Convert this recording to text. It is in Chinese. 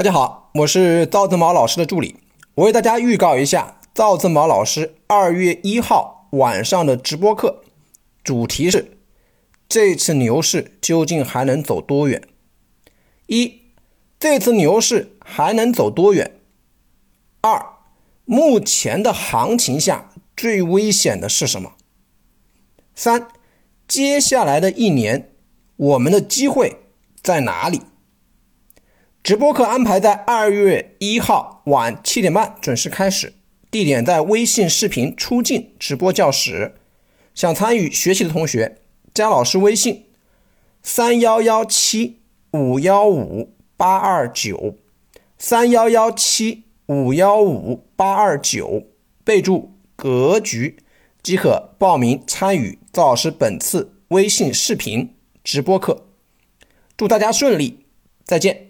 大家好，我是赵正毛老师的助理。我为大家预告一下赵正毛老师二月一号晚上的直播课，主题是这次牛市究竟还能走多远？一，这次牛市还能走多远？二，目前的行情下最危险的是什么？三，接下来的一年我们的机会在哪里？直播课安排在二月一号晚七点半准时开始，地点在微信视频出镜直播教室。想参与学习的同学，加老师微信：三幺幺七五幺五八二九，三幺幺七五幺五八二九，备注“格局”即可报名参与赵老师本次微信视频直播课。祝大家顺利，再见。